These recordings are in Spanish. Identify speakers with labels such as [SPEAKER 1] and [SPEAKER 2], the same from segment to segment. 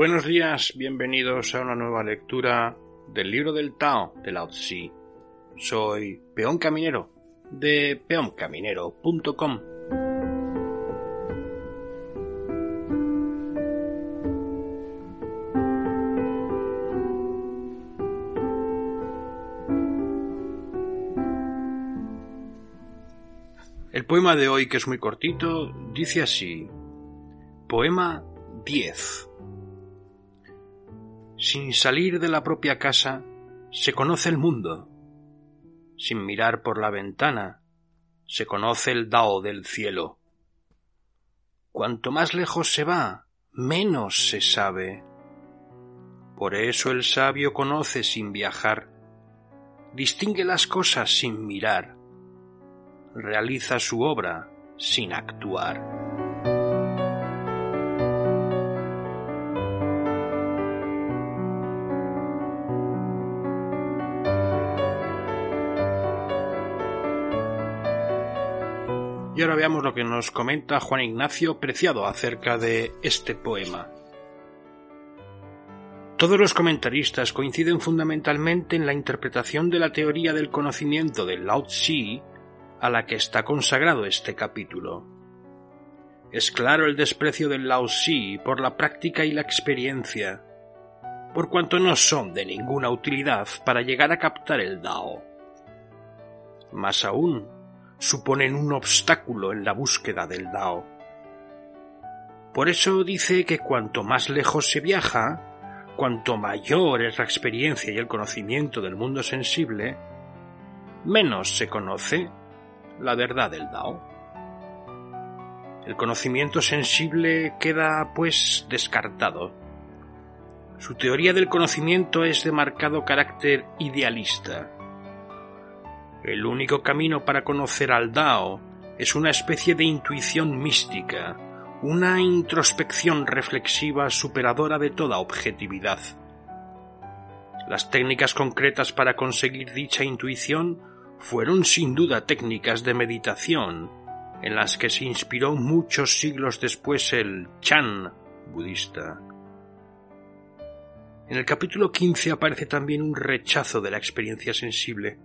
[SPEAKER 1] Buenos días, bienvenidos a una nueva lectura del libro del Tao de Lao Tzu. Soy Peón Caminero de peoncaminero.com. El poema de hoy, que es muy cortito, dice así. Poema 10. Sin salir de la propia casa, se conoce el mundo. Sin mirar por la ventana, se conoce el Dao del cielo. Cuanto más lejos se va, menos se sabe. Por eso el sabio conoce sin viajar, distingue las cosas sin mirar realiza su obra sin actuar. Y ahora veamos lo que nos comenta Juan Ignacio Preciado acerca de este poema. Todos los comentaristas coinciden fundamentalmente en la interpretación de la teoría del conocimiento de Lao Tzu a la que está consagrado este capítulo. Es claro el desprecio del Lao Tzu por la práctica y la experiencia, por cuanto no son de ninguna utilidad para llegar a captar el Dao. Más aún, suponen un obstáculo en la búsqueda del Dao. Por eso dice que cuanto más lejos se viaja, cuanto mayor es la experiencia y el conocimiento del mundo sensible, menos se conoce la verdad del Dao. El conocimiento sensible queda, pues, descartado. Su teoría del conocimiento es de marcado carácter idealista. El único camino para conocer al Dao es una especie de intuición mística, una introspección reflexiva superadora de toda objetividad. Las técnicas concretas para conseguir dicha intuición fueron sin duda técnicas de meditación en las que se inspiró muchos siglos después el Chan budista. En el capítulo 15 aparece también un rechazo de la experiencia sensible.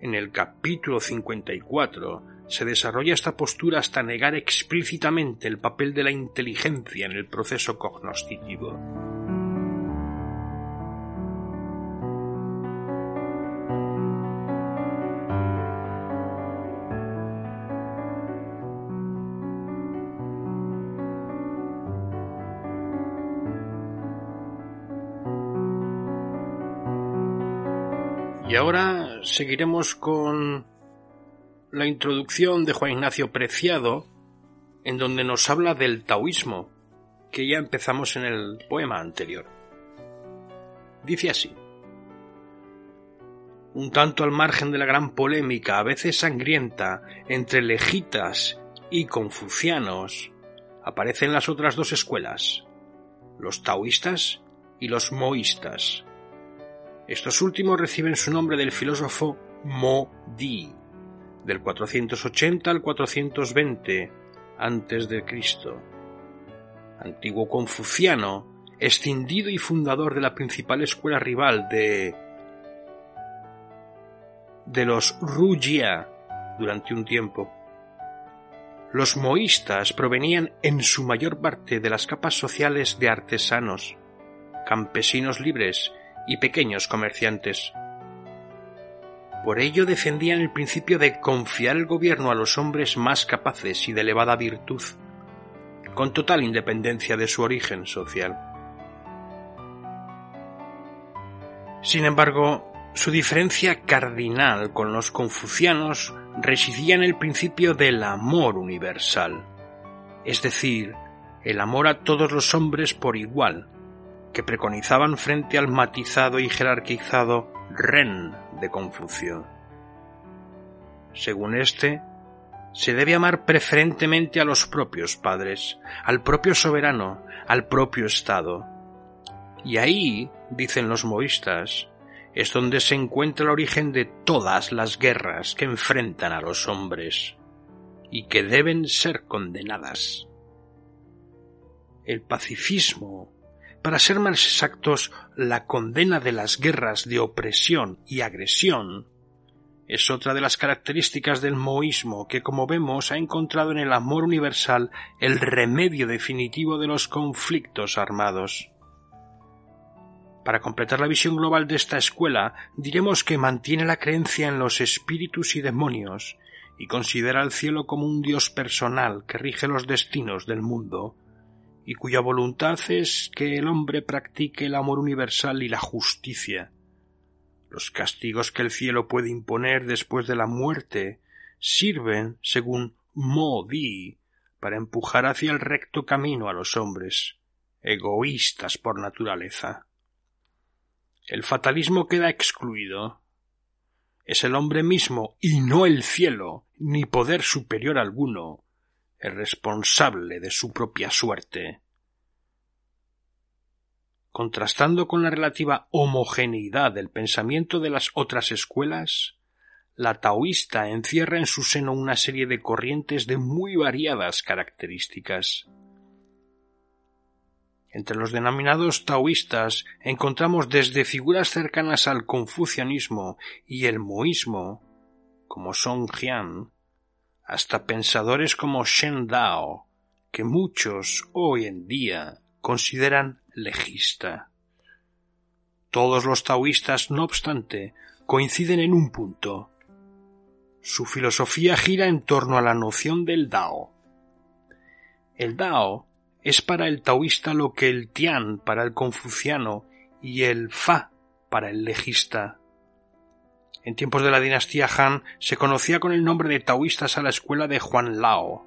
[SPEAKER 1] En el capítulo 54 se desarrolla esta postura hasta negar explícitamente el papel de la inteligencia en el proceso cognoscitivo. Seguiremos con la introducción de Juan Ignacio Preciado, en donde nos habla del taoísmo, que ya empezamos en el poema anterior. Dice así. Un tanto al margen de la gran polémica, a veces sangrienta, entre lejitas y confucianos, aparecen las otras dos escuelas, los taoístas y los moístas estos últimos reciben su nombre del filósofo Mo Di, del 480 al 420 antes de Cristo. Antiguo confuciano, escindido y fundador de la principal escuela rival de de los Rujia durante un tiempo. Los moístas provenían en su mayor parte de las capas sociales de artesanos, campesinos libres y pequeños comerciantes. Por ello defendían el principio de confiar el gobierno a los hombres más capaces y de elevada virtud, con total independencia de su origen social. Sin embargo, su diferencia cardinal con los confucianos residía en el principio del amor universal, es decir, el amor a todos los hombres por igual, que preconizaban frente al matizado y jerarquizado Ren de Confucio. Según éste, se debe amar preferentemente a los propios padres, al propio soberano, al propio Estado. Y ahí, dicen los moístas, es donde se encuentra el origen de todas las guerras que enfrentan a los hombres y que deben ser condenadas. El pacifismo para ser más exactos, la condena de las guerras de opresión y agresión, es otra de las características del moísmo que, como vemos, ha encontrado en el amor universal el remedio definitivo de los conflictos armados. Para completar la visión global de esta escuela, diremos que mantiene la creencia en los espíritus y demonios, y considera al cielo como un Dios personal que rige los destinos del mundo, y cuya voluntad es que el hombre practique el amor universal y la justicia. Los castigos que el cielo puede imponer después de la muerte sirven, según Modi, para empujar hacia el recto camino a los hombres, egoístas por naturaleza. El fatalismo queda excluido. Es el hombre mismo y no el cielo, ni poder superior alguno, el responsable de su propia suerte. Contrastando con la relativa homogeneidad del pensamiento de las otras escuelas, la taoísta encierra en su seno una serie de corrientes de muy variadas características. Entre los denominados taoístas encontramos desde figuras cercanas al confucianismo y el moísmo, como Song Jian, hasta pensadores como Shen Dao, que muchos hoy en día consideran legista. Todos los taoístas, no obstante, coinciden en un punto. Su filosofía gira en torno a la noción del Dao. El Dao es para el taoísta lo que el Tian para el confuciano y el Fa para el legista. En tiempos de la dinastía Han se conocía con el nombre de taoístas a la escuela de Juan Lao.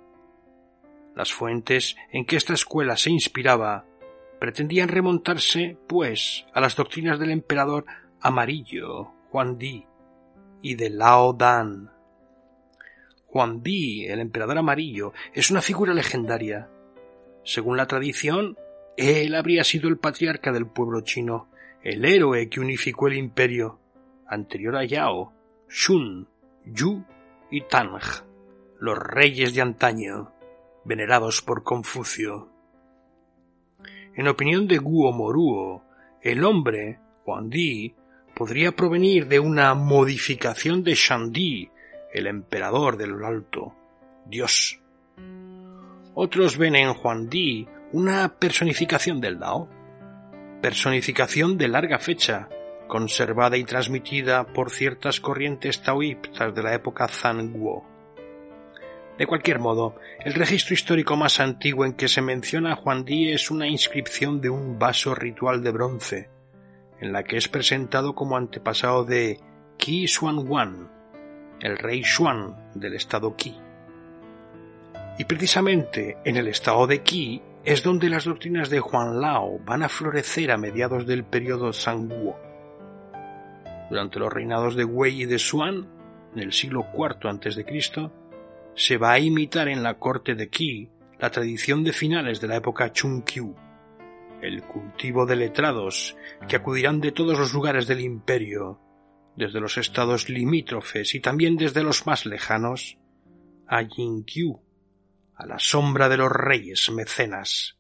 [SPEAKER 1] Las fuentes en que esta escuela se inspiraba pretendían remontarse, pues, a las doctrinas del emperador amarillo, Juan Di, y de Lao Dan. Juan Di, el emperador amarillo, es una figura legendaria. Según la tradición, él habría sido el patriarca del pueblo chino, el héroe que unificó el imperio, anterior a Yao, Shun, Yu y Tang, los reyes de antaño, venerados por Confucio. En opinión de Guo Moruo, el hombre, Huang Di, podría provenir de una modificación de Shandi, el emperador de lo alto, Dios. Otros ven en Huang Di una personificación del Dao, personificación de larga fecha, conservada y transmitida por ciertas corrientes taoístas de la época Zhang-Guo. De cualquier modo, el registro histórico más antiguo en que se menciona a Juan Di es una inscripción de un vaso ritual de bronce, en la que es presentado como antepasado de Qi Xuan Wan, el rey Xuan del estado Qi. Y precisamente en el estado de Qi es donde las doctrinas de Juan Lao van a florecer a mediados del periodo Zhang-Guo durante los reinados de Wei y de Xuan, en el siglo IV a.C., se va a imitar en la corte de Qi la tradición de finales de la época Chungqiu, el cultivo de letrados que acudirán de todos los lugares del imperio, desde los estados limítrofes y también desde los más lejanos, a Jinqiu, a la sombra de los reyes mecenas.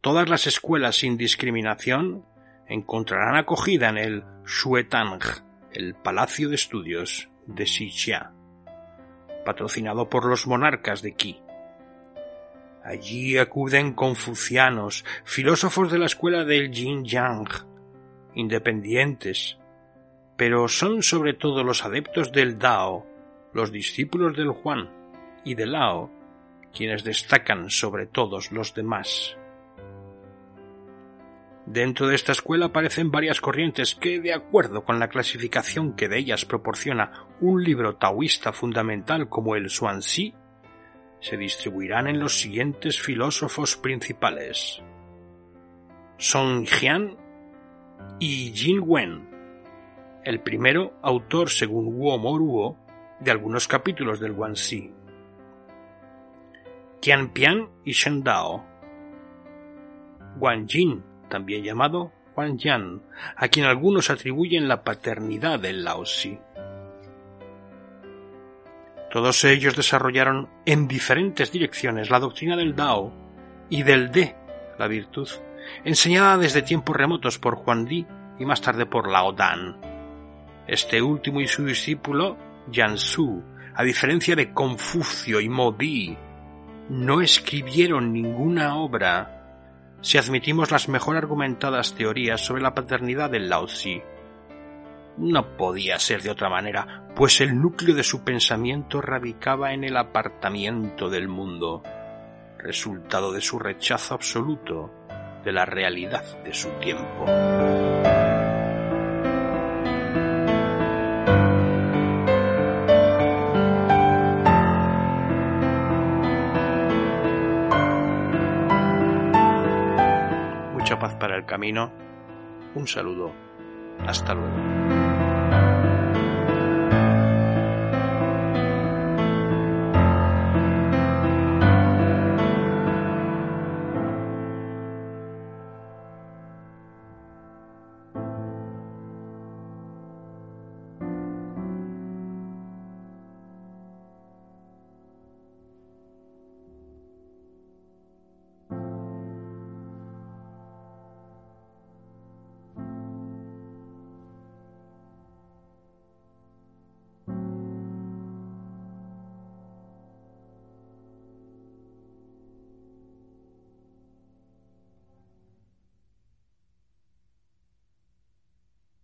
[SPEAKER 1] Todas las escuelas sin discriminación encontrarán acogida en el Shuetang, el Palacio de Estudios de Xixia, patrocinado por los monarcas de Qi. Allí acuden confucianos, filósofos de la escuela del Yin-Yang, independientes, pero son sobre todo los adeptos del Dao, los discípulos del Juan y del Lao, quienes destacan sobre todos los demás. Dentro de esta escuela aparecen varias corrientes que, de acuerdo con la clasificación que de ellas proporciona un libro taoísta fundamental como el Xuanxi, se distribuirán en los siguientes filósofos principales: Song Jian y Jin Wen, el primero autor, según Wu Moruo, de algunos capítulos del Xuanxi. Qian Pian y Shen Dao. Wang Jin también llamado Huan Yan, a quien algunos atribuyen la paternidad del Laozi. Todos ellos desarrollaron en diferentes direcciones la doctrina del Dao y del De, la virtud, enseñada desde tiempos remotos por Juan Di y más tarde por Lao Dan. Este último y su discípulo, Yan Su, a diferencia de Confucio y Di, no escribieron ninguna obra si admitimos las mejor argumentadas teorías sobre la paternidad del Lao. No podía ser de otra manera, pues el núcleo de su pensamiento radicaba en el apartamiento del mundo, resultado de su rechazo absoluto de la realidad de su tiempo. Un saludo. Hasta luego.